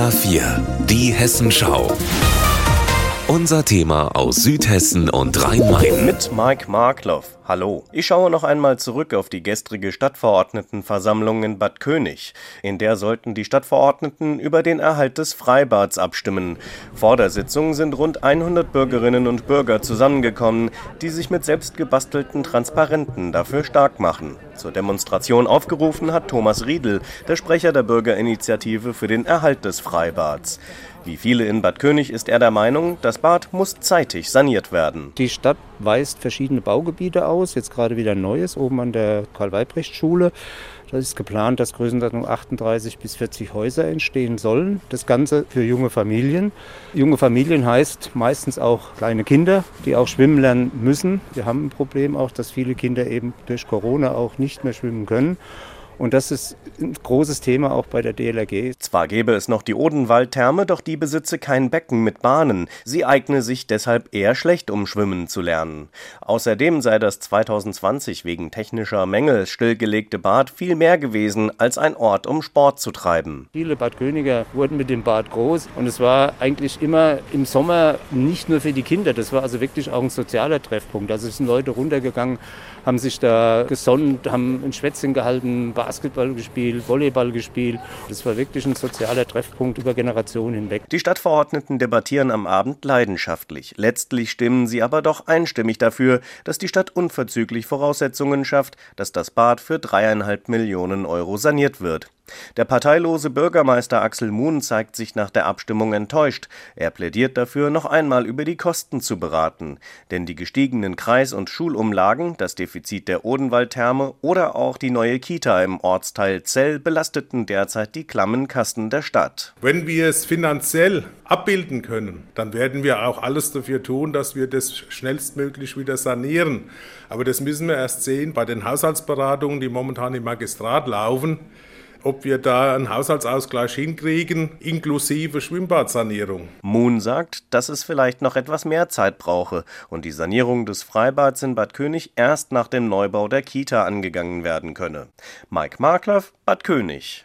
HR4, die Hessenschau. Unser Thema aus Südhessen und Rhein-Main. Mit Mike Markloff. Hallo. Ich schaue noch einmal zurück auf die gestrige Stadtverordnetenversammlung in Bad König. In der sollten die Stadtverordneten über den Erhalt des Freibads abstimmen. Vor der Sitzung sind rund 100 Bürgerinnen und Bürger zusammengekommen, die sich mit selbstgebastelten Transparenten dafür stark machen. Zur Demonstration aufgerufen hat Thomas Riedel, der Sprecher der Bürgerinitiative für den Erhalt des Freibads. Wie viele in Bad König ist er der Meinung, das Bad muss zeitig saniert werden. Die Stadt weist verschiedene Baugebiete aus, jetzt gerade wieder ein neues oben an der Karl-Weibrecht-Schule. Da ist geplant, dass Größenordnung 38 bis 40 Häuser entstehen sollen. Das Ganze für junge Familien. Junge Familien heißt meistens auch kleine Kinder, die auch schwimmen lernen müssen. Wir haben ein Problem auch, dass viele Kinder eben durch Corona auch nicht mehr schwimmen können. Und das ist ein großes Thema auch bei der DLRG. Zwar gäbe es noch die Odenwaldtherme, doch die besitze kein Becken mit Bahnen. Sie eigne sich deshalb eher schlecht, um schwimmen zu lernen. Außerdem sei das 2020 wegen technischer Mängel stillgelegte Bad viel mehr gewesen als ein Ort, um Sport zu treiben. Viele Bad Königer wurden mit dem Bad groß und es war eigentlich immer im Sommer nicht nur für die Kinder, das war also wirklich auch ein sozialer Treffpunkt. Also es sind Leute runtergegangen, haben sich da gesonnt, haben ein Schwätzchen gehalten, Basketball gespielt, Volleyball gespielt. Das war wirklich ein sozialer Treffpunkt über Generationen hinweg. Die Stadtverordneten debattieren am Abend leidenschaftlich. Letztlich stimmen sie aber doch einstimmig dafür, dass die Stadt unverzüglich Voraussetzungen schafft, dass das Bad für dreieinhalb Millionen Euro saniert wird. Der parteilose Bürgermeister Axel Muhn zeigt sich nach der Abstimmung enttäuscht. Er plädiert dafür, noch einmal über die Kosten zu beraten. Denn die gestiegenen Kreis- und Schulumlagen, das Defizit der Odenwaldtherme oder auch die neue Kita im Ortsteil Zell belasteten derzeit die klammen Kassen der Stadt. Wenn wir es finanziell abbilden können, dann werden wir auch alles dafür tun, dass wir das schnellstmöglich wieder sanieren. Aber das müssen wir erst sehen bei den Haushaltsberatungen, die momentan im Magistrat laufen ob wir da einen Haushaltsausgleich hinkriegen, inklusive Schwimmbadsanierung. Moon sagt, dass es vielleicht noch etwas mehr Zeit brauche und die Sanierung des Freibads in Bad König erst nach dem Neubau der Kita angegangen werden könne. Mike Markloff, Bad König.